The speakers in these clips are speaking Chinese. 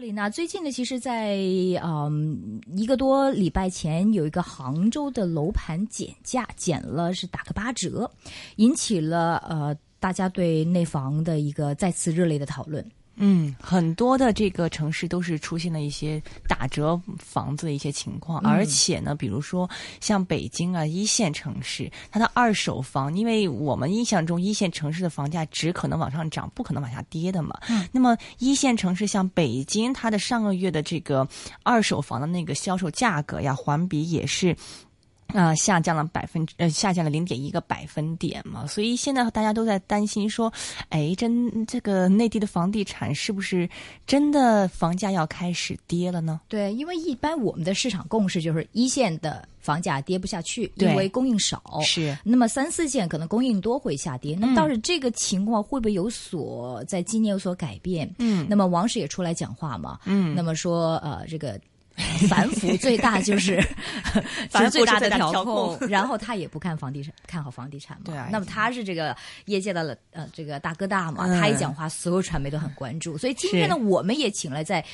琳娜，最近呢，其实在嗯一个多礼拜前，有一个杭州的楼盘减价，减了是打个八折，引起了呃大家对内房的一个再次热烈的讨论。嗯，很多的这个城市都是出现了一些打折房子的一些情况，而且呢，比如说像北京啊一线城市，它的二手房，因为我们印象中一线城市的房价只可能往上涨，不可能往下跌的嘛。嗯。那么一线城市像北京，它的上个月的这个二手房的那个销售价格呀，环比也是。啊，下降了百分之呃，下降了零点一个百分点嘛，所以现在大家都在担心说，哎，真这个内地的房地产是不是真的房价要开始跌了呢？对，因为一般我们的市场共识就是一线的房价跌不下去，因为供应少。是，那么三四线可能供应多会下跌。那么倒是这个情况会不会有所在今年有所改变？嗯，那么王石也出来讲话嘛？嗯，那么说呃这个。反腐最大就是 反最大的调控，然后他也不看房地产，看好房地产嘛。对啊，那么他是这个业界的呃这个大哥大嘛，他一讲话，所有传媒都很关注。所以今天呢，我们也请了在。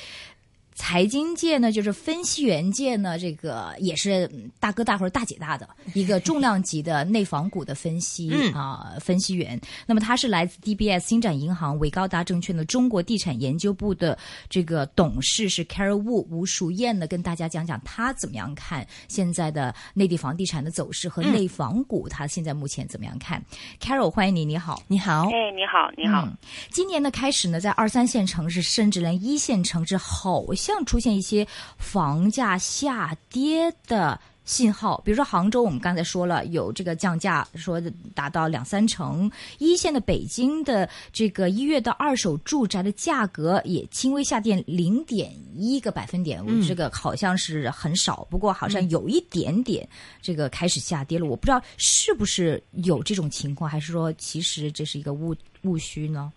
财经界呢，就是分析员界呢，这个也是大哥大或者大姐大的一个重量级的内房股的分析啊分析员。那么他是来自 DBS 星展银行伟高达证券的中国地产研究部的这个董事是 Carol Wu 吴淑燕呢，跟大家讲讲他怎么样看现在的内地房地产的走势和内房股，他现在目前怎么样看？Carol，欢迎你，你好，你好，哎，你好，你好。今年的开始呢，在二三线城市，甚至连一线城市，好。像出现一些房价下跌的信号，比如说杭州，我们刚才说了有这个降价，说达到两三成；一线的北京的这个一月的二手住宅的价格也轻微下跌零点一个百分点，这个好像是很少，不过好像有一点点这个开始下跌了。我不知道是不是有这种情况，还是说其实这是一个误误区呢？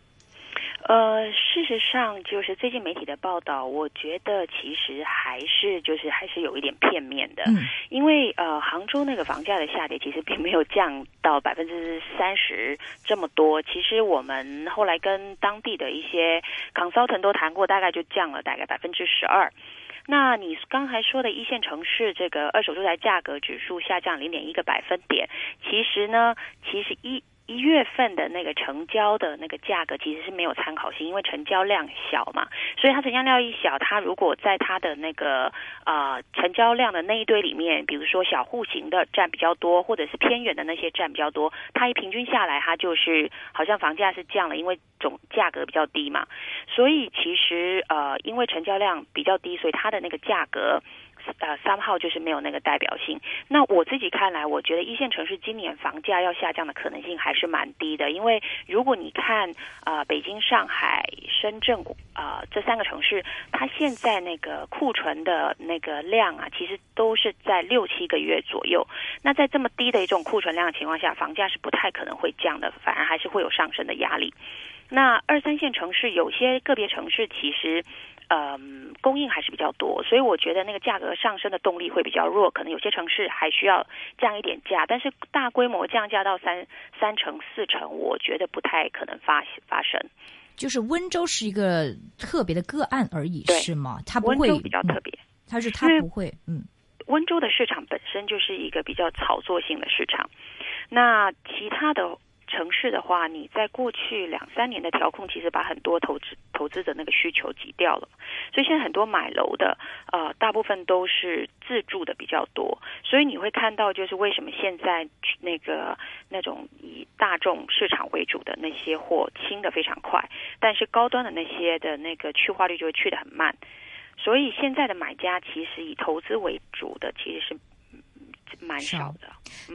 呃，事实上，就是最近媒体的报道，我觉得其实还是就是还是有一点片面的，嗯，因为呃，杭州那个房价的下跌其实并没有降到百分之三十这么多，其实我们后来跟当地的一些 consultant 都谈过，大概就降了大概百分之十二。那你刚才说的一线城市这个二手住宅价格指数下降零点一个百分点，其实呢，其实一。一月份的那个成交的那个价格其实是没有参考性，因为成交量小嘛，所以它成交量一小，它如果在它的那个啊成交量的那一堆里面，比如说小户型的占比较多，或者是偏远的那些占比较多，它一平均下来，它就是好像房价是降了，因为总价格比较低嘛，所以其实呃因为成交量比较低，所以它的那个价格。呃，三号就是没有那个代表性。那我自己看来，我觉得一线城市今年房价要下降的可能性还是蛮低的。因为如果你看啊，北京、上海、深圳啊这三个城市，它现在那个库存的那个量啊，其实都是在六七个月左右。那在这么低的一种库存量的情况下，房价是不太可能会降的，反而还是会有上升的压力。那二三线城市有些个别城市其实。嗯，供应还是比较多，所以我觉得那个价格上升的动力会比较弱，可能有些城市还需要降一点价，但是大规模降价到三三成四成，我觉得不太可能发发生。就是温州是一个特别的个案而已，是吗？它不会比较特别，它是它不会，嗯。温州的市场本身就是一个比较炒作性的市场，那其他的。城市的话，你在过去两三年的调控，其实把很多投资投资者那个需求挤掉了，所以现在很多买楼的，呃，大部分都是自住的比较多，所以你会看到，就是为什么现在那个那种以大众市场为主的那些货清的非常快，但是高端的那些的那个去化率就会去的很慢，所以现在的买家其实以投资为主的其实是。蛮少的。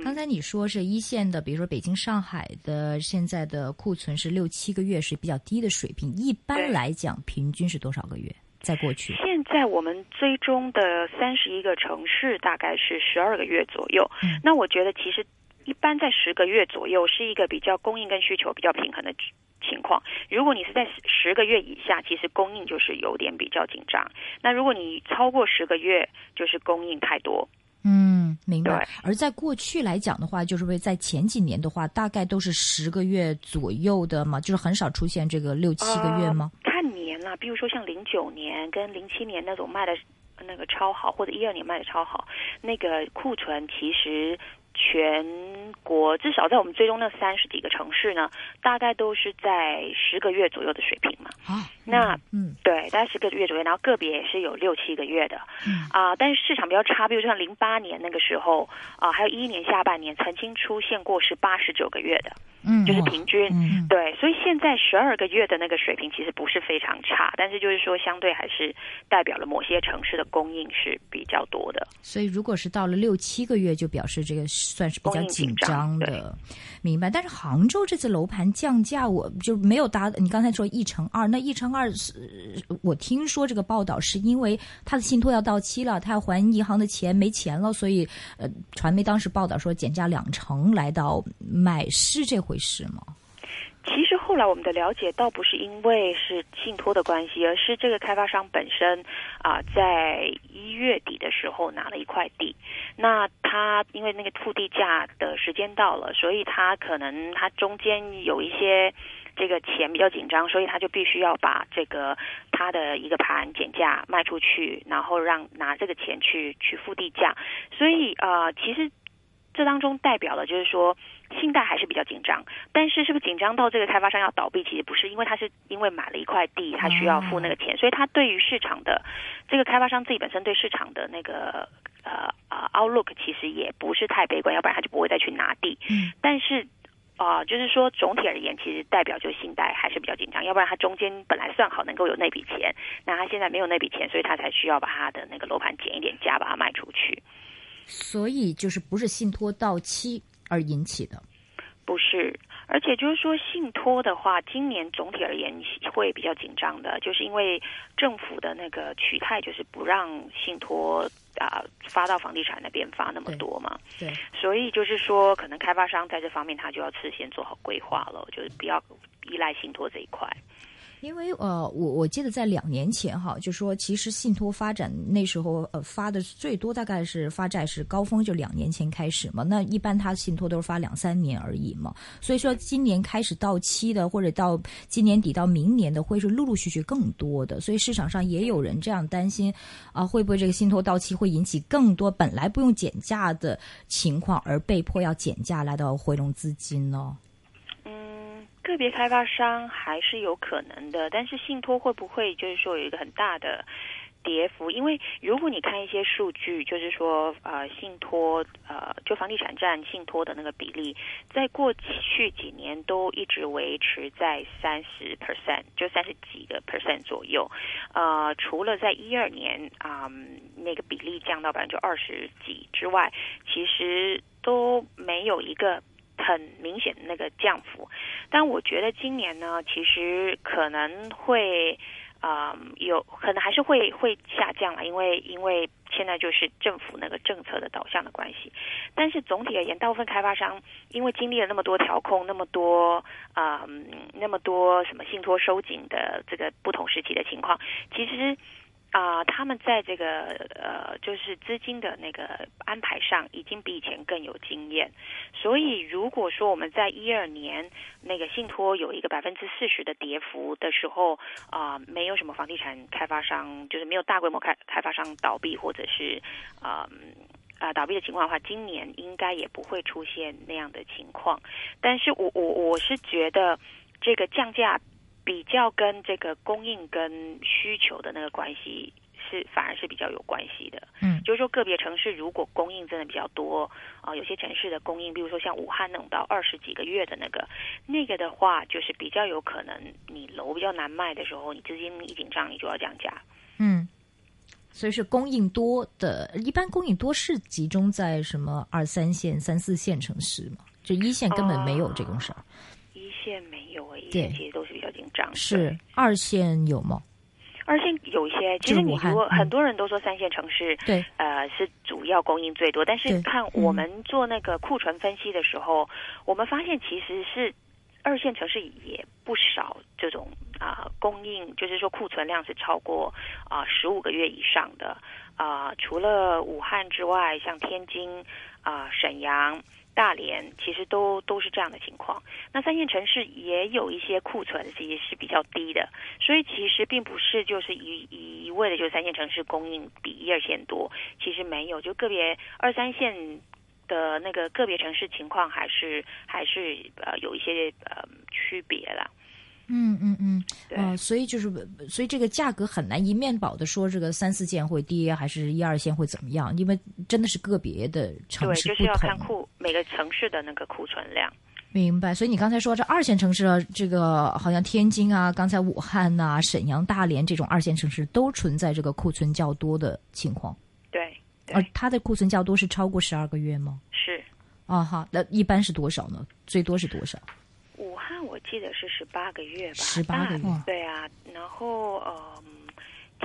刚才你说是一线的，比如说北京、上海的，现在的库存是六七个月，是比较低的水平。一般来讲，平均是多少个月？在过去，现在我们追踪的三十一个城市，大概是十二个月左右。那我觉得，其实一般在十个月左右是一个比较供应跟需求比较平衡的情况。如果你是在十个月以下，其实供应就是有点比较紧张。那如果你超过十个月，就是供应太多。嗯，明白。而在过去来讲的话，就是为在前几年的话，大概都是十个月左右的嘛，就是很少出现这个六七个月吗？看年了，比如说像零九年跟零七年那种卖的那个超好，或者一二年卖的超好，那个库存其实。全国至少在我们追踪那三十几个城市呢，大概都是在十个月左右的水平嘛。啊，那嗯，对，大概十个月左右，然后个别也是有六七个月的。嗯啊，但是市场比较差，比如像零八年那个时候啊，还有一一年下半年曾经出现过是八十九个月的。嗯，就是平均，嗯对，所以现在十二个月的那个水平其实不是非常差，但是就是说相对还是代表了某些城市的供应是比较多的。所以如果是到了六七个月，就表示这个算是比较紧张的，明白？但是杭州这次楼盘降价，我就没有达。你刚才说一乘二，那一乘二是，我听说这个报道是因为他的信托要到期了，他要还银行的钱没钱了，所以呃，传媒当时报道说减价两成来到买，是这回。回事吗？其实后来我们的了解倒不是因为是信托的关系，而是这个开发商本身啊，在一月底的时候拿了一块地，那他因为那个付地价的时间到了，所以他可能他中间有一些这个钱比较紧张，所以他就必须要把这个他的一个盘减价卖出去，然后让拿这个钱去去付地价，所以啊，其实。这当中代表了，就是说信贷还是比较紧张，但是是不是紧张到这个开发商要倒闭？其实不是，因为他是因为买了一块地，他需要付那个钱，所以他对于市场的这个开发商自己本身对市场的那个呃呃 outlook 其实也不是太悲观，要不然他就不会再去拿地。嗯，但是啊，就是说总体而言，其实代表就信贷还是比较紧张，要不然他中间本来算好能够有那笔钱，那他现在没有那笔钱，所以他才需要把他的那个楼盘减一点价，把它卖出去。所以就是不是信托到期而引起的，不是，而且就是说信托的话，今年总体而言会比较紧张的，就是因为政府的那个取态就是不让信托啊发到房地产那边发那么多嘛，对，所以就是说可能开发商在这方面他就要事先做好规划了，就是不要依赖信托这一块。因为呃，我我记得在两年前哈，就说其实信托发展那时候呃发的最多大概是发债是高峰，就两年前开始嘛。那一般他信托都是发两三年而已嘛。所以说今年开始到期的，或者到今年底到明年的，会是陆陆续续更多的。所以市场上也有人这样担心啊，会不会这个信托到期会引起更多本来不用减价的情况，而被迫要减价来到回笼资金呢？个别开发商还是有可能的，但是信托会不会就是说有一个很大的跌幅？因为如果你看一些数据，就是说呃信托呃就房地产占信托的那个比例，在过去几年都一直维持在三十 percent，就三十几个 percent 左右。呃，除了在一二年啊那个比例降到百分之二十几之外，其实都没有一个。很明显的那个降幅，但我觉得今年呢，其实可能会啊有可能还是会会下降了，因为因为现在就是政府那个政策的导向的关系。但是总体而言，大部分开发商因为经历了那么多调控，那么多啊那么多什么信托收紧的这个不同时期的情况，其实。啊，他们在这个呃，就是资金的那个安排上，已经比以前更有经验。所以，如果说我们在一二年那个信托有一个百分之四十的跌幅的时候，啊，没有什么房地产开发商，就是没有大规模开开发商倒闭或者是啊啊倒闭的情况的话，今年应该也不会出现那样的情况。但是我我我是觉得这个降价。比较跟这个供应跟需求的那个关系是反而是比较有关系的，嗯，就是说个别城市如果供应真的比较多啊，有些城市的供应，比如说像武汉那种到二十几个月的那个，那个的话就是比较有可能你楼比较难卖的时候，你资金一紧张，你就要降价，嗯，所以是供应多的，一般供应多是集中在什么二三线、三四线城市嘛？就一线根本没有这种事儿。线没有诶，一线其实都是比较紧张。是二线有吗？二线有一些，其实你如果很多人都说三线城市，对，呃，是主要供应最多。但是看我们做那个库存分析的时候，我们发现其实是二线城市也不少这种啊供应，就是说库存量是超过啊十五个月以上的啊。除了武汉之外，像天津啊、沈阳。大连，其实都都是这样的情况。那三线城市也有一些库存，其实是比较低的，所以其实并不是就是一一味的，就三线城市供应比一二线多，其实没有，就个别二三线的那个个别城市情况，还是还是呃有一些呃区别啦。嗯嗯嗯，对，所以就是，所以这个价格很难一面倒的说这个三四线会跌，还是一二线会怎么样？因为真的是个别的城市对，就是要看库每个城市的那个库存量。明白。所以你刚才说这二线城市，这个好像天津啊，刚才武汉呐、沈阳、大连这种二线城市都存在这个库存较多的情况。对，而它的库存较多是超过十二个月吗？是。啊哈，那一般是多少呢？最多是多少？武汉我记得是十八个月吧，十八个月，对啊。然后呃，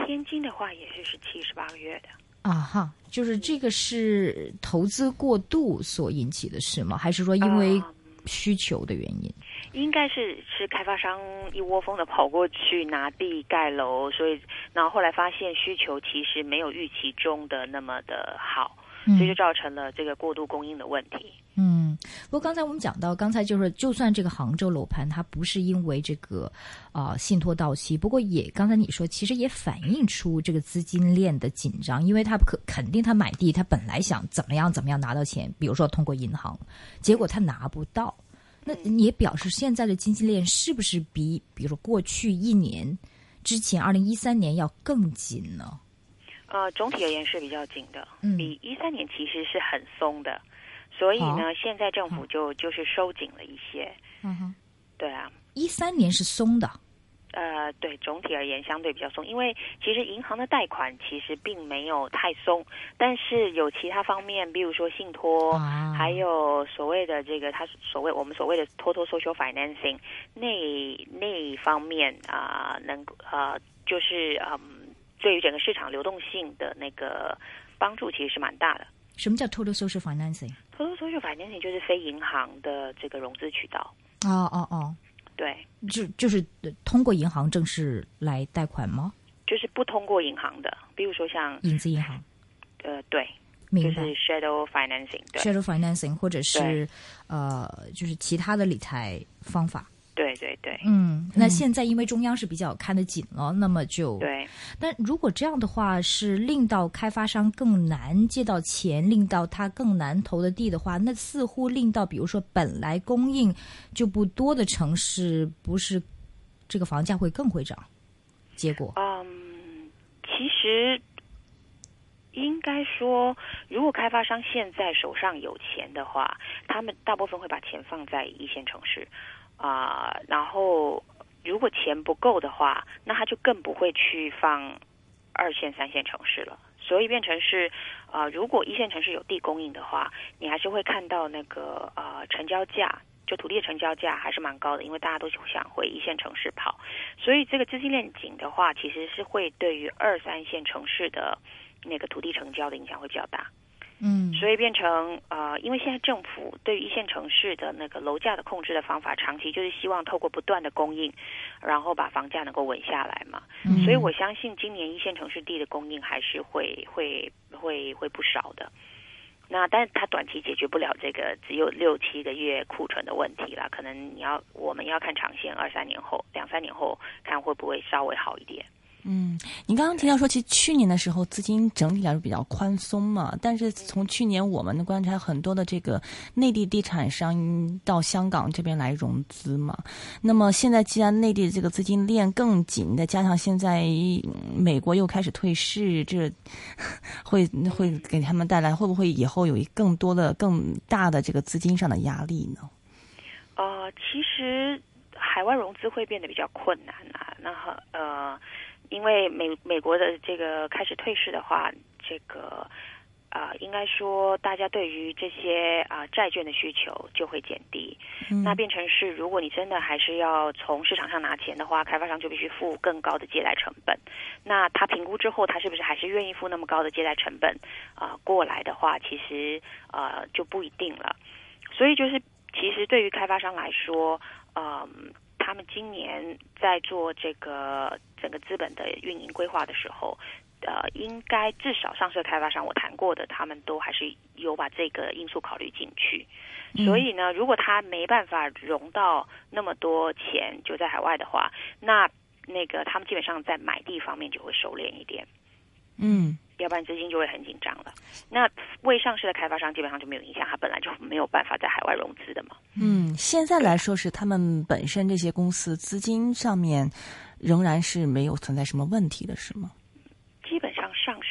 天津的话也是十七、十八个月的。啊哈，就是这个是投资过度所引起的事吗？还是说因为需求的原因？应该是是开发商一窝蜂的跑过去拿地盖楼，所以然后后来发现需求其实没有预期中的那么的好。所以就造成了这个过度供应的问题。嗯，不过刚才我们讲到，刚才就是就算这个杭州楼盘它不是因为这个啊信托到期，不过也刚才你说其实也反映出这个资金链的紧张，因为他可肯定他买地，他本来想怎么样怎么样拿到钱，比如说通过银行，结果他拿不到，那也表示现在的经济链是不是比比如说过去一年之前二零一三年要更紧呢？呃，总体而言是比较紧的，比一三年其实是很松的，所以呢，现在政府就就是收紧了一些。嗯哼，对啊，一三年是松的。呃，对，总体而言相对比较松，因为其实银行的贷款其实并没有太松，但是有其他方面，比如说信托，还有所谓的这个，他所谓我们所谓的 total social financing 那那一方面啊，能呃，就是嗯。对于整个市场流动性的那个帮助，其实是蛮大的。什么叫 total social financing？total social financing 就是非银行的这个融资渠道。哦哦哦，对，就就是通过银行正式来贷款吗？就是不通过银行的，比如说像影子银行。呃，对，明白。就是 shadow financing，shadow financing，或者是呃，就是其他的理财方法。对对对，嗯，那现在因为中央是比较看得紧了，那么就对。但如果这样的话，是令到开发商更难借到钱，令到他更难投的地的话，那似乎令到比如说本来供应就不多的城市，不是这个房价会更会涨？结果，嗯，其实应该说，如果开发商现在手上有钱的话，他们大部分会把钱放在一线城市。啊，然后如果钱不够的话，那他就更不会去放二线、三线城市了。所以变成是，啊，如果一线城市有地供应的话，你还是会看到那个呃成交价，就土地的成交价还是蛮高的，因为大家都想回一线城市跑。所以这个资金链紧的话，其实是会对于二三线城市的那个土地成交的影响会比较大。嗯，所以变成呃，因为现在政府对于一线城市的那个楼价的控制的方法，长期就是希望透过不断的供应，然后把房价能够稳下来嘛。所以我相信今年一线城市地的供应还是会会会会不少的。那但是它短期解决不了这个只有六七个月库存的问题了，可能你要我们要看长线，二三年后、两三年后看会不会稍微好一点。嗯，您刚刚提到说，其实去年的时候资金整体来说比较宽松嘛，但是从去年我们的观察，很多的这个内地地产商到香港这边来融资嘛。那么现在既然内地的这个资金链更紧，再加上现在美国又开始退市，这会会给他们带来会不会以后有一更多的更大的这个资金上的压力呢？呃，其实海外融资会变得比较困难啊，那呃。因为美美国的这个开始退市的话，这个啊，应该说大家对于这些啊债券的需求就会减低。那变成是，如果你真的还是要从市场上拿钱的话，开发商就必须付更高的借贷成本。那他评估之后，他是不是还是愿意付那么高的借贷成本啊过来的话，其实啊就不一定了。所以就是，其实对于开发商来说，嗯。他们今年在做这个整个资本的运营规划的时候，呃，应该至少上市开发商我谈过的，他们都还是有把这个因素考虑进去。所以呢，如果他没办法融到那么多钱就在海外的话，那那个他们基本上在买地方面就会收敛一点。嗯。要不然资金就会很紧张了。那未上市的开发商基本上就没有影响，他本来就没有办法在海外融资的嘛。嗯，现在来说是他们本身这些公司资金上面仍然是没有存在什么问题的，是吗？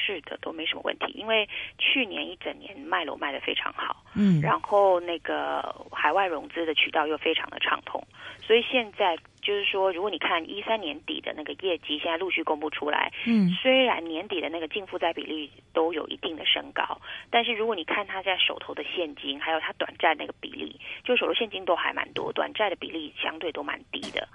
基本上上市的都没什么问题，因为去年一整年卖楼卖的非常好，嗯，然后那个海外融资的渠道又非常的畅通，所以现在就是说，如果你看一三年底的那个业绩，现在陆续公布出来，嗯，虽然年底的那个净负债比例都有一定的升高，但是如果你看他在手头的现金，还有他短债那个比例，就手头现金都还蛮多，短债的比例相对都蛮低的，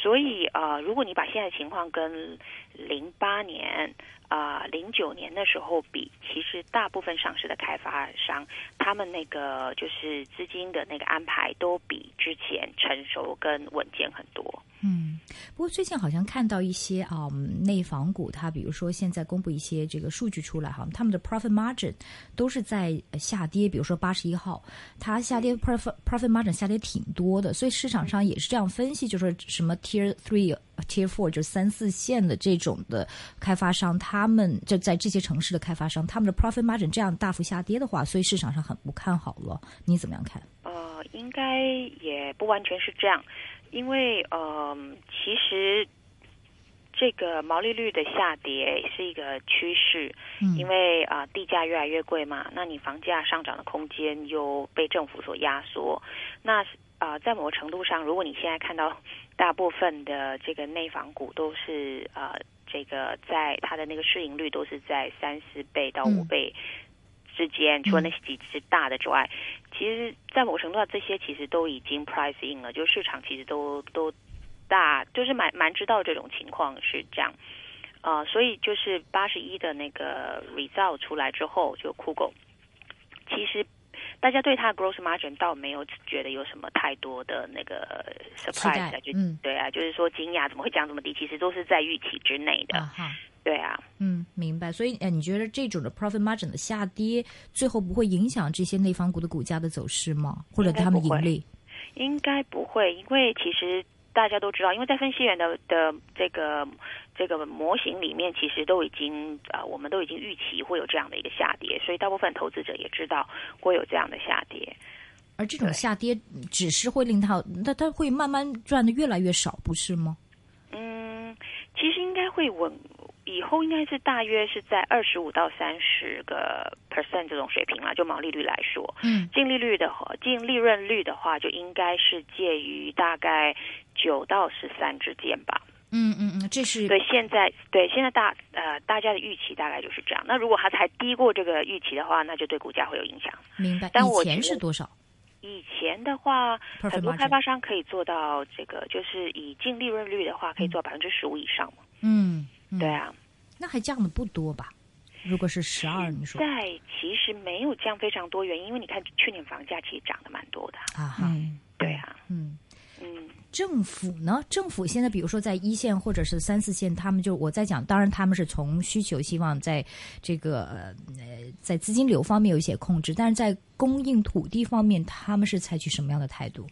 所以啊，如果你把现在情况跟零八年。啊，零九年的时候比，其实大部分上市的开发商，他们那个就是资金的那个安排都比之前成熟跟稳健很多。嗯，不过最近好像看到一些啊内房股，它比如说现在公布一些这个数据出来哈，他们的 profit margin 都是在下跌。比如说八十一号，它下跌 profit profit margin 下跌挺多的，所以市场上也是这样分析，就是什么 tier three、tier four 就三四线的这种的开发商，他们就在这些城市的开发商，他们的 profit margin 这样大幅下跌的话，所以市场上很不看好了。你怎么样看？呃，应该也不完全是这样。因为呃，其实这个毛利率的下跌是一个趋势，因为啊地价越来越贵嘛，那你房价上涨的空间又被政府所压缩，那啊在某个程度上，如果你现在看到大部分的这个内房股都是啊这个在它的那个市盈率都是在三四倍到五倍。之间，除了那些几只大的之外，其实，在某程度上，这些其实都已经 price in 了，就市场其实都都大，就是蛮蛮知道这种情况是这样，啊，所以就是八十一的那个 result 出来之后，就酷狗，其实大家对它的 gross margin 倒没有觉得有什么太多的那个 surprise，就对啊，就是说惊讶怎么会降这么低，其实都是在预期之内的。对啊，嗯，明白。所以，呃，你觉得这种的 profit margin 的下跌，最后不会影响这些内房股的股价的走势吗？或者他们盈利？应该不会，因为其实大家都知道，因为在分析员的的这个这个模型里面，其实都已经啊，我们都已经预期会有这样的一个下跌，所以大部分投资者也知道会有这样的下跌。而这种下跌只是会令他，那他会慢慢赚的越来越少，不是吗？嗯，其实应该会稳。以后应该是大约是在二十五到三十个 percent 这种水平了，就毛利率来说，嗯，净利率的话，净利润率的话，就应该是介于大概九到十三之间吧。嗯嗯嗯，这是对现在对现在大呃大家的预期大概就是这样。那如果它才低过这个预期的话，那就对股价会有影响。明白。但以前是多少？以前的话，很多开发商可以做到这个，就是以净利润率的话，可以做百分之十五以上嘛。嗯。对啊，那还降的不多吧？如果是十二，你说在其实没有降非常多，原因因为你看去年房价其实涨得蛮多的啊。嗯，对啊，嗯嗯，政府呢？政府现在比如说在一线或者是三四线，他们就我在讲，当然他们是从需求希望在这个呃在资金流方面有一些控制，但是在供应土地方面，他们是采取什么样的态度？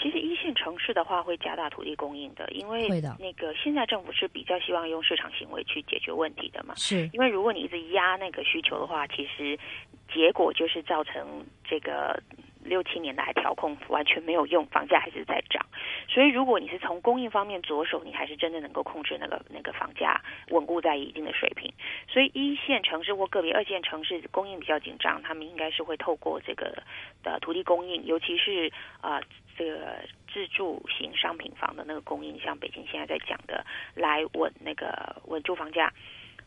其实一线城市的话会加大土地供应的，因为那个现在政府是比较希望用市场行为去解决问题的嘛。是，因为如果你一直压那个需求的话，其实结果就是造成这个。六七年来调控完全没有用，房价还是在涨。所以如果你是从供应方面着手，你还是真的能够控制那个那个房价稳固在一定的水平。所以一线城市或个别二线城市供应比较紧张，他们应该是会透过这个的土地供应，尤其是啊这个自住型商品房的那个供应，像北京现在在讲的，来稳那个稳住房价。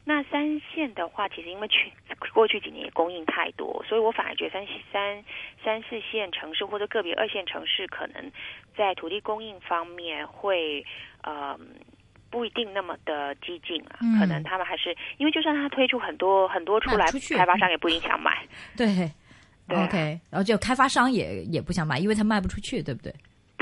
那三线的话，其实因为去过去几年也供应太多，所以我反而觉得三三三四线城市或者个别二线城市，可能在土地供应方面会呃不一定那么的激进啊。可能他们还是因为就算他推出很多很多出来，开发商也不一定想买。对，OK，然后就开发商也也不想买，因为他卖不出去，对不对？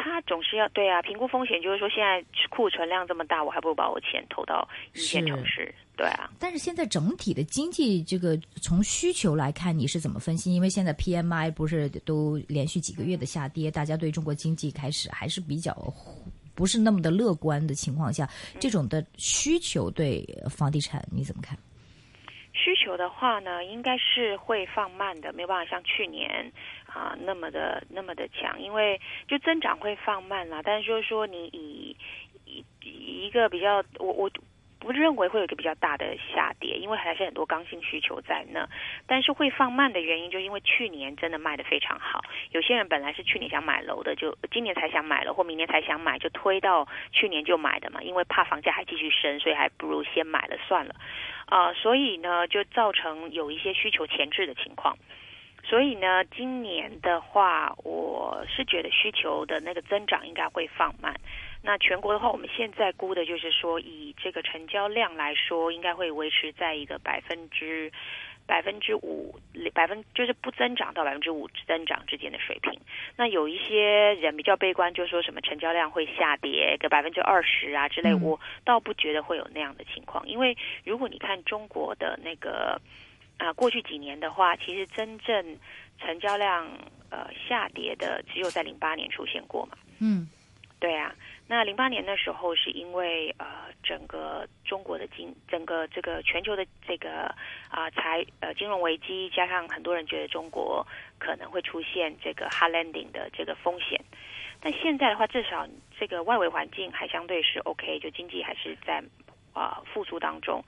他总是要对啊，评估风险，就是说现在库存量这么大，我还不如把我钱投到一线城市。对啊，但是现在整体的经济这个从需求来看，你是怎么分析？因为现在 PMI 不是都连续几个月的下跌，大家对中国经济开始还是比较不是那么的乐观的情况下，这种的需求对房地产你怎么看？需求的话呢，应该是会放慢的，没有办法像去年啊那么的那么的强，因为就增长会放慢了。但是就是说，你以以一个比较，我我。不认为会有一个比较大的下跌，因为还是很多刚性需求在那。但是会放慢的原因，就因为去年真的卖的非常好。有些人本来是去年想买楼的，就今年才想买了，或明年才想买，就推到去年就买的嘛。因为怕房价还继续升，所以还不如先买了算了。啊，所以呢，就造成有一些需求前置的情况。所以呢，今年的话，我是觉得需求的那个增长应该会放慢。那全国的话，我们现在估的就是说，以这个成交量来说，应该会维持在一个百分之百分之五百分，就是不增长到百分之五增长之间的水平。那有一些人比较悲观，就说什么成交量会下跌个百分之二十啊之类，我倒不觉得会有那样的情况。因为如果你看中国的那个啊，过去几年的话，其实真正成交量呃下跌的，只有在零八年出现过嘛。嗯，对啊。那零八年的时候，是因为呃，整个中国的经，整个这个全球的这个啊财呃金融危机，加上很多人觉得中国可能会出现这个 hard landing 的这个风险。但现在的话，至少这个外围环境还相对是 OK，就经济还是在。啊，复苏当中，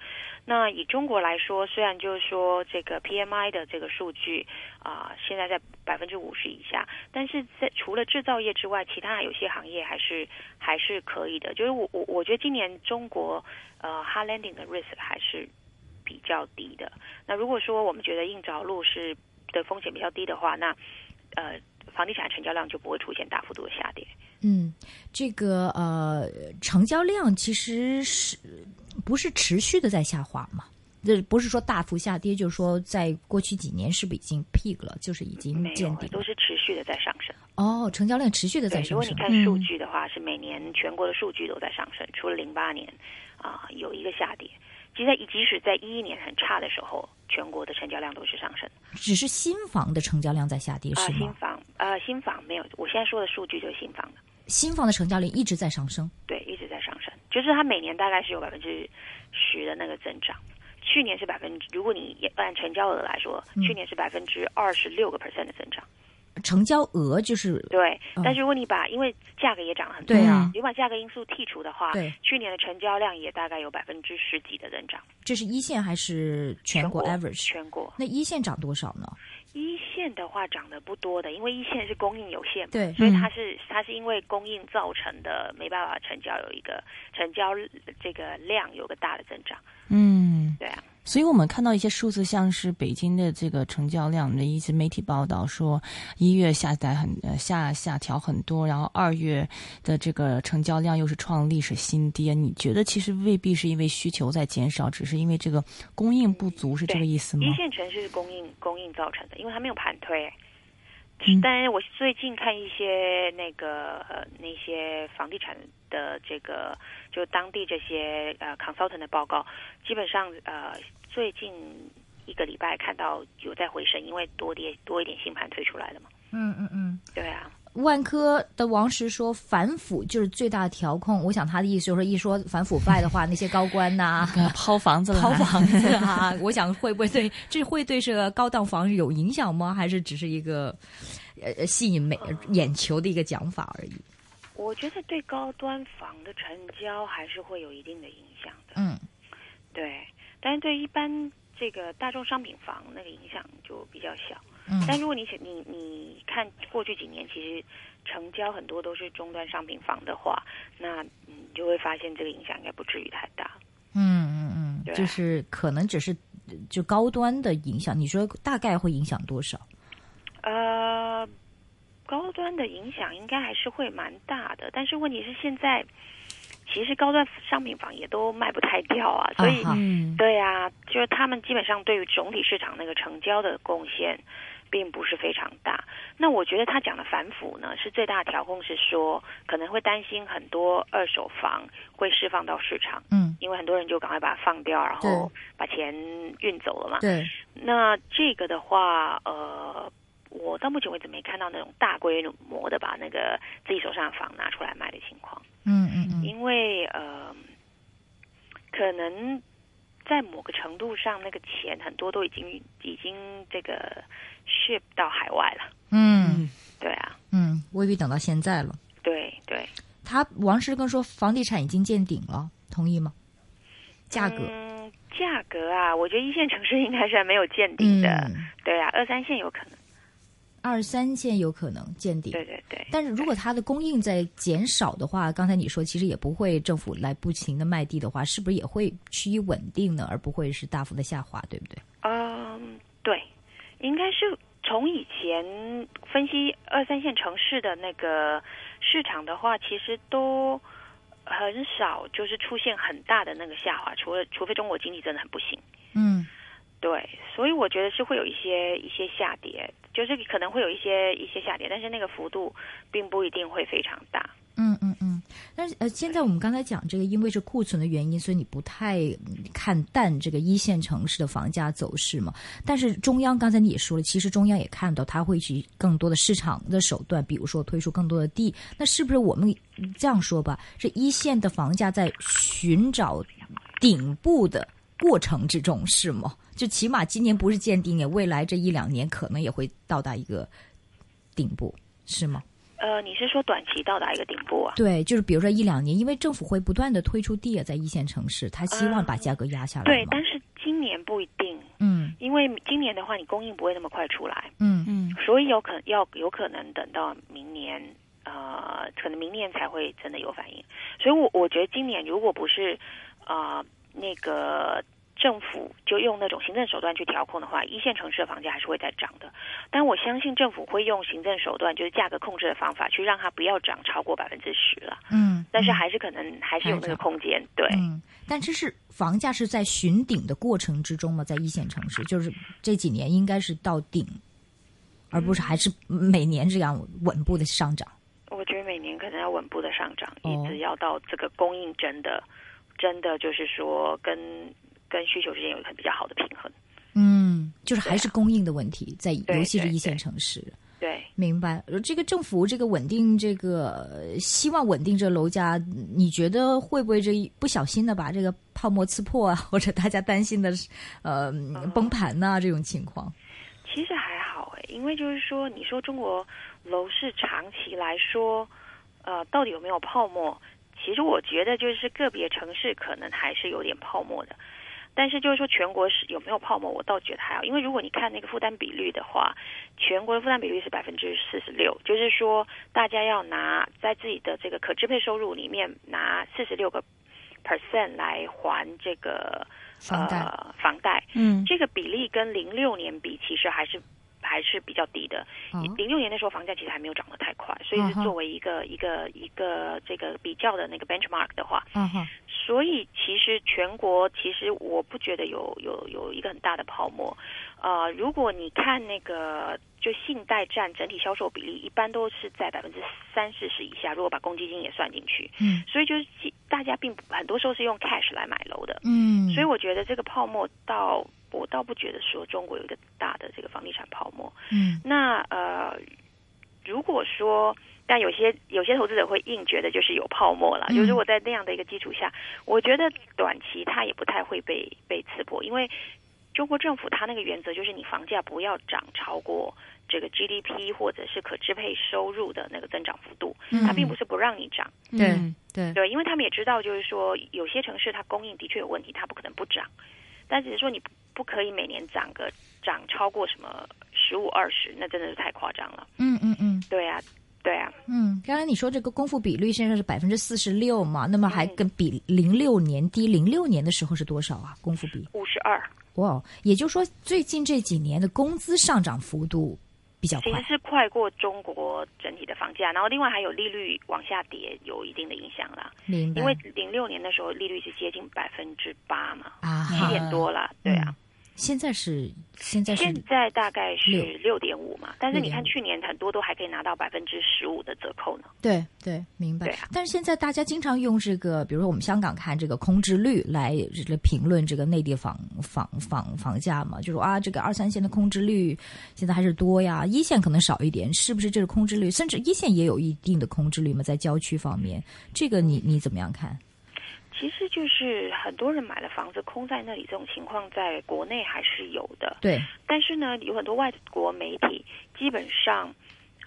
那以中国来说，虽然就是说这个 PMI 的这个数据啊，现在在百分之五十以下，但是在除了制造业之外，其他有些行业还是还是可以的。就是我我我觉得今年中国呃 hard landing 的 risk 还是比较低的。那如果说我们觉得硬着陆是的风险比较低的话，那呃房地产成交量就不会出现大幅度的下跌。嗯，这个呃，成交量其实是不是持续的在下滑嘛？这不是说大幅下跌，就是说在过去几年是不是已经 peak 了，就是已经见底，都是持续的在上升。哦，成交量持续的在上升。如果你看数据的话，是每年全国的数据都在上升，除了零八年啊有一个下跌。其实，在即使在一一年很差的时候，全国的成交量都是上升。只是新房的成交量在下跌，是吗？新房呃，新房没有。我现在说的数据就是新房的。新房的成交量一直在上升，对，一直在上升，就是它每年大概是有百分之十的那个增长。去年是百分之，如果你按成交额来说，去年是百分之二十六个 percent 的增长。成交额就是对，但是如果你把因为价格也涨了很多，对啊，你把价格因素剔除的话，对，去年的成交量也大概有百分之十几的增长。这是一线还是全国 average？全国。那一线涨多少呢？一线的话涨得不多的，因为一线是供应有限，对，所以它是它是因为供应造成的，没办法成交有一个成交这个量有个大的增长。嗯，对啊。所以我们看到一些数字，像是北京的这个成交量的一些媒体报道说，一月下载很呃下下调很多，然后二月的这个成交量又是创历史新低。你觉得其实未必是因为需求在减少，只是因为这个供应不足，是这个意思吗？一线城市是供应供应造成的，因为它没有盘推。但是我最近看一些那个那些房地产的这个就当地这些呃 consultant 的报告，基本上呃最近一个礼拜看到有在回升，因为多跌多一点新盘推出来了嘛。嗯嗯嗯，对啊。万科的王石说反腐就是最大的调控，我想他的意思就是一说反腐败的话，那些高官呐 抛房子了抛房子啊，我想会不会对这会对这个高档房有影响吗？还是只是一个呃吸引美眼球的一个讲法而已？我觉得对高端房的成交还是会有一定的影响的。嗯，对，但是对一般这个大众商品房那个影响就比较小。但如果你你你看过去几年，其实成交很多都是终端商品房的话，那你就会发现这个影响应该不至于太大。嗯嗯嗯，就是可能只是就高端的影响。你说大概会影响多少？呃，高端的影响应该还是会蛮大的。但是问题是现在，其实高端商品房也都卖不太掉啊，所以对啊，就是他们基本上对于总体市场那个成交的贡献。并不是非常大。那我觉得他讲的反腐呢，是最大的调控，是说可能会担心很多二手房会释放到市场，嗯，因为很多人就赶快把它放掉，然后把钱运走了嘛。对。那这个的话，呃，我到目前为止没看到那种大规模的把那个自己手上的房拿出来卖的情况。嗯嗯嗯。因为呃，可能在某个程度上，那个钱很多都已经已经这个。ship 到海外了，嗯，对啊，嗯，未必等到现在了。对对，他王石更说房地产已经见顶了，同意吗？价格，嗯，价格啊，我觉得一线城市应该是还没有见顶的，对啊，二三线有可能，二三线有可能见底，对对对。但是如果它的供应在减少的话，刚才你说其实也不会政府来不停的卖地的话，是不是也会趋于稳定呢？而不会是大幅的下滑，对不对？嗯，对。应该是从以前分析二三线城市的那个市场的话，其实都很少就是出现很大的那个下滑，除了除非中国经济真的很不行。嗯，对，所以我觉得是会有一些一些下跌，就是可能会有一些一些下跌，但是那个幅度并不一定会非常大。嗯嗯嗯，但是呃，现在我们刚才讲这个，因为是库存的原因，所以你不太看淡这个一线城市的房价走势嘛。但是中央刚才你也说了，其实中央也看到他会去更多的市场的手段，比如说推出更多的地。那是不是我们这样说吧？这一线的房价在寻找顶部的过程之中是吗？就起码今年不是见顶，也未来这一两年可能也会到达一个顶部，是吗？呃，你是说短期到达一个顶部啊？对，就是比如说一两年，因为政府会不断的推出地啊，在一线城市，他希望把价格压下来。对，但是今年不一定。嗯，因为今年的话，你供应不会那么快出来。嗯嗯，所以有可能要有可能等到明年，呃，可能明年才会真的有反应。所以我我觉得今年如果不是啊那个。政府就用那种行政手段去调控的话，一线城市的房价还是会在涨的。但我相信政府会用行政手段，就是价格控制的方法，去让它不要涨超过百分之十了。嗯，但是还是可能还是有那个空间。对，嗯，但这是房价是在寻顶的过程之中嘛，在一线城市，就是这几年应该是到顶，而不是还是每年这样稳步的上涨。我觉得每年可能要稳步的上涨，一直要到这个供应真的真的就是说跟。跟需求之间有一个比较好的平衡，嗯，就是还是供应的问题，在尤其是一线城市，对，明白。这个政府这个稳定，这个希望稳定这楼价，你觉得会不会这不小心的把这个泡沫刺破啊？或者大家担心的呃崩盘呐这种情况？其实还好哎，因为就是说，你说中国楼市长期来说，呃，到底有没有泡沫？其实我觉得就是个别城市可能还是有点泡沫的。但是就是说，全国是有没有泡沫，我倒觉得还好。因为如果你看那个负担比率的话，全国的负担比率是百分之四十六，就是说大家要拿在自己的这个可支配收入里面拿四十六个 percent 来还这个房贷，房贷。嗯，这个比例跟零六年比，其实还是。还是比较低的。零六年那时候，房价其实还没有涨得太快，所以是作为一个一个一个这个比较的那个 benchmark 的话，所以其实全国其实我不觉得有有有一个很大的泡沫。呃，如果你看那个就信贷占整体销售比例，一般都是在百分之三四十以下。如果把公积金也算进去，嗯，所以就是大家并很多时候是用 cash 来买楼的，嗯，所以我觉得这个泡沫到。我倒不觉得说中国有一个大的这个房地产泡沫。嗯，那呃，如果说，但有些有些投资者会硬觉得就是有泡沫了。就如果在那样的一个基础下，我觉得短期它也不太会被被刺破，因为中国政府它那个原则就是你房价不要涨超过这个 GDP 或者是可支配收入的那个增长幅度。它并不是不让你涨。对对对，因为他们也知道，就是说有些城市它供应的确有问题，它不可能不涨。但只是说你不可以每年涨个涨超过什么十五二十，那真的是太夸张了。嗯嗯嗯，对啊，对啊。嗯，刚才你说这个功夫比率现在是百分之四十六嘛，那么还跟比零六年低，零六年的时候是多少啊？功夫比五十二。哇，也就是说最近这几年的工资上涨幅度比较其实是快过中国整体的房价，然后另外还有利率往下跌，有一定的影响啦。明白。因为零六年的时候利率是接近百分之八嘛，啊，七点多了，对啊。现在是现在现在大概是六点五嘛，但是你看去年很多都还可以拿到百分之十五的折扣呢。对对，明白。啊，但是现在大家经常用这个，比如说我们香港看这个空置率来来评论这个内地房房房房价嘛，就说啊，这个二三线的空置率现在还是多呀，一线可能少一点，是不是这个空置率？甚至一线也有一定的空置率嘛，在郊区方面，这个你你怎么样看？其实就是很多人买了房子空在那里，这种情况在国内还是有的。对，但是呢，有很多外国媒体基本上，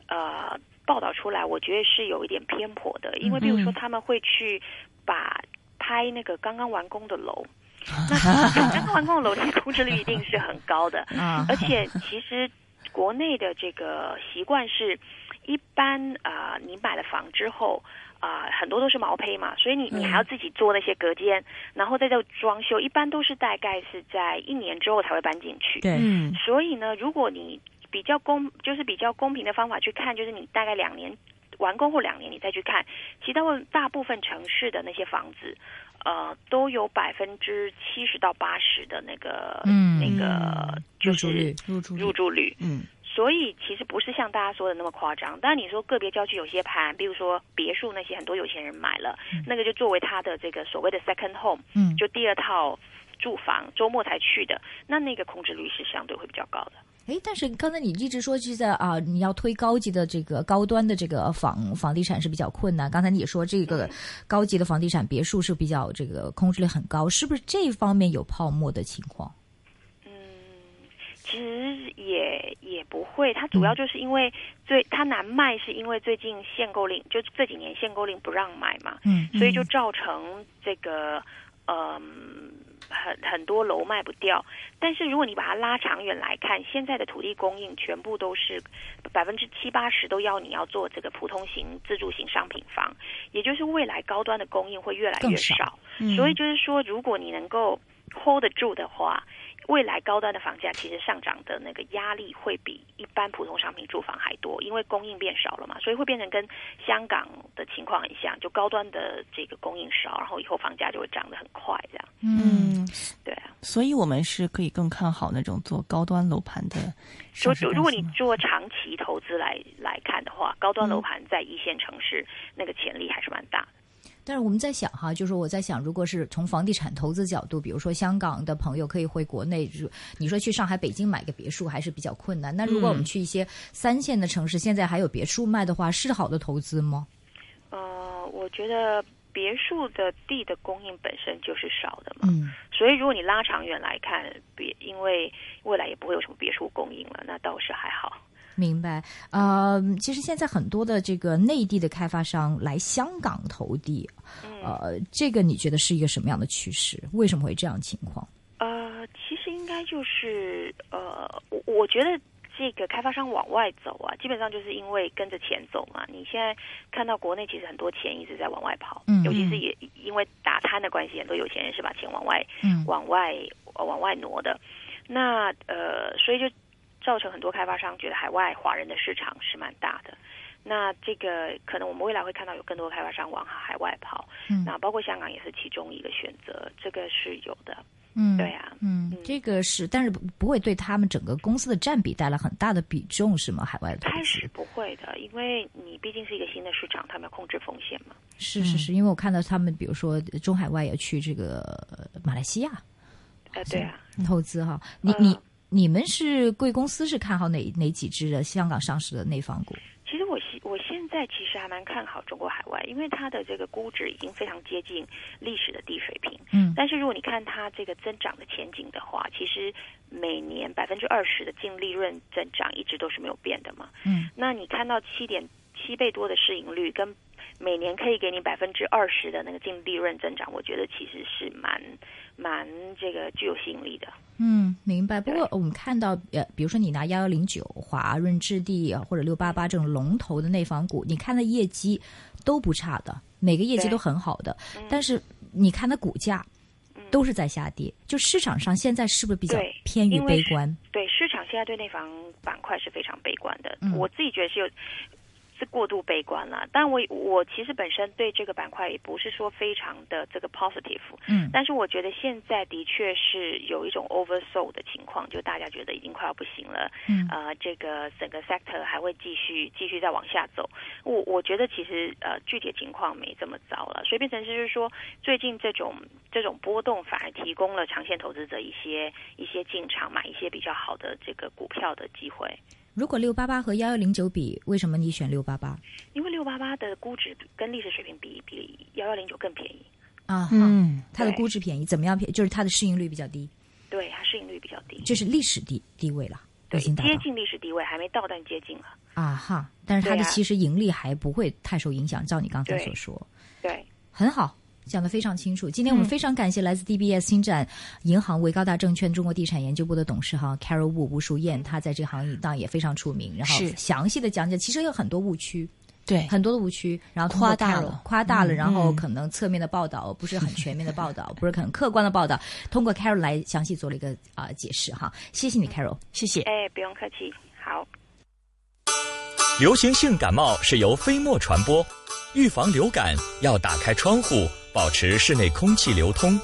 呃，报道出来，我觉得是有一点偏颇的，因为比如说他们会去把拍那个刚刚完工的楼，那刚刚完工的楼的空置率一定是很高的，而且其实国内的这个习惯是，一般啊，你买了房之后。啊，很多都是毛坯嘛，所以你你还要自己做那些隔间，然后再做装修，一般都是大概是在一年之后才会搬进去。对，所以呢，如果你比较公，就是比较公平的方法去看，就是你大概两年完工后两年你再去看，其他大部分大部分城市的那些房子，呃，都有百分之七十到八十的那个那个就是入住入住率，嗯。所以其实不是像大家说的那么夸张。当然你说个别郊区有些盘，比如说别墅那些，很多有钱人买了，那个就作为他的这个所谓的 second home，嗯，就第二套住房，周末才去的，那那个空置率是相对会比较高的。哎，但是刚才你一直说是在啊，你要推高级的这个高端的这个房房地产是比较困难。刚才你也说这个高级的房地产别墅是比较这个空置率很高，是不是这方面有泡沫的情况？其实也也不会，它主要就是因为最它难卖，是因为最近限购令，就这几年限购令不让买嘛，嗯，所以就造成这个嗯很很多楼卖不掉。但是如果你把它拉长远来看，现在的土地供应全部都是百分之七八十都要你要做这个普通型自住型商品房，也就是未来高端的供应会越来越少，所以就是说，如果你能够 hold 得住的话。未来高端的房价其实上涨的那个压力会比一般普通商品住房还多，因为供应变少了嘛，所以会变成跟香港的情况很像，就高端的这个供应少，然后以后房价就会涨得很快，这样。嗯，对啊。所以我们是可以更看好那种做高端楼盘的。说，如果你做长期投资来来看的话，高端楼盘在一线城市那个潜力还是蛮大。但是我们在想哈，就是我在想，如果是从房地产投资角度，比如说香港的朋友可以回国内，你说去上海、北京买个别墅还是比较困难。那如果我们去一些三线的城市，现在还有别墅卖的话，是好的投资吗？呃，我觉得别墅的地的供应本身就是少的嘛，嗯，所以如果你拉长远来看，别因为未来也不会有什么别墅供应了，那倒是还好。明白，呃，其实现在很多的这个内地的开发商来香港投地，呃，这个你觉得是一个什么样的趋势？为什么会这样情况？呃，其实应该就是呃，我我觉得这个开发商往外走啊，基本上就是因为跟着钱走嘛。你现在看到国内其实很多钱一直在往外跑，嗯，尤其是也因为打贪的关系，很多有钱人是把钱往外，嗯，往外往外挪的。那呃，所以就。造成很多开发商觉得海外华人的市场是蛮大的，那这个可能我们未来会看到有更多开发商往海外跑，嗯，那包括香港也是其中一个选择，这个是有的，嗯，对啊，嗯，这个是，但是不会对他们整个公司的占比带来很大的比重，是吗？海外的开始不会的，因为你毕竟是一个新的市场，他们要控制风险嘛。是是是，因为我看到他们，比如说中海外也去这个马来西亚，呃，对啊，投资哈，你你。你们是贵公司是看好哪哪几只的香港上市的内房股？其实我现我现在其实还蛮看好中国海外，因为它的这个估值已经非常接近历史的低水平。嗯，但是如果你看它这个增长的前景的话，其实每年百分之二十的净利润增长一直都是没有变的嘛。嗯，那你看到七点七倍多的市盈率跟。每年可以给你百分之二十的那个净利润增长，我觉得其实是蛮蛮这个具有吸引力的。嗯，明白。不过我们看到，呃，比如说你拿幺幺零九、华润置地或者六八八这种龙头的内房股，你看的业绩都不差的，每个业绩都很好的。但是你看它股价都是在下跌，就市场上现在是不是比较偏于悲观？对市场现现在对内房板块是非常悲观的，我自己觉得是有。是过度悲观了，但我我其实本身对这个板块也不是说非常的这个 positive，嗯，但是我觉得现在的确是有一种 oversold 的情况，就大家觉得已经快要不行了，嗯，呃，这个整个 sector 还会继续继续再往下走，我我觉得其实呃具体情况没这么糟了，所以变成就是说最近这种这种波动反而提供了长线投资者一些一些进场买一些比较好的这个股票的机会。如果六八八和幺幺零九比，为什么你选六八八？因为六八八的估值跟历史水平比，比幺幺零九更便宜啊。嗯，它的估值便宜，怎么样便？就是它的市盈率比较低。对，它市盈率比较低，这是历史低低位了。对，接近历史低位，还没到，但接近了。啊哈，但是它的其实盈利还不会太受影响，照你刚才所说。对，很好。讲得非常清楚。今天我们非常感谢来自 DBS 新展银行为高大证券中国地产研究部的董事哈 Carol Wu 吴淑燕，她在这个行业当也非常出名，然后详细的讲解，其实有很多误区，对很多的误区，然后夸大了，夸大了，然后可能侧面的报道不是很全面的报道，不是很客观的报道，通过 Carol 来详细做了一个啊解释哈。谢谢你，Carol，谢谢。哎，不用客气，好。流行性感冒是由飞沫传播，预防流感要打开窗户。保持室内空气流通。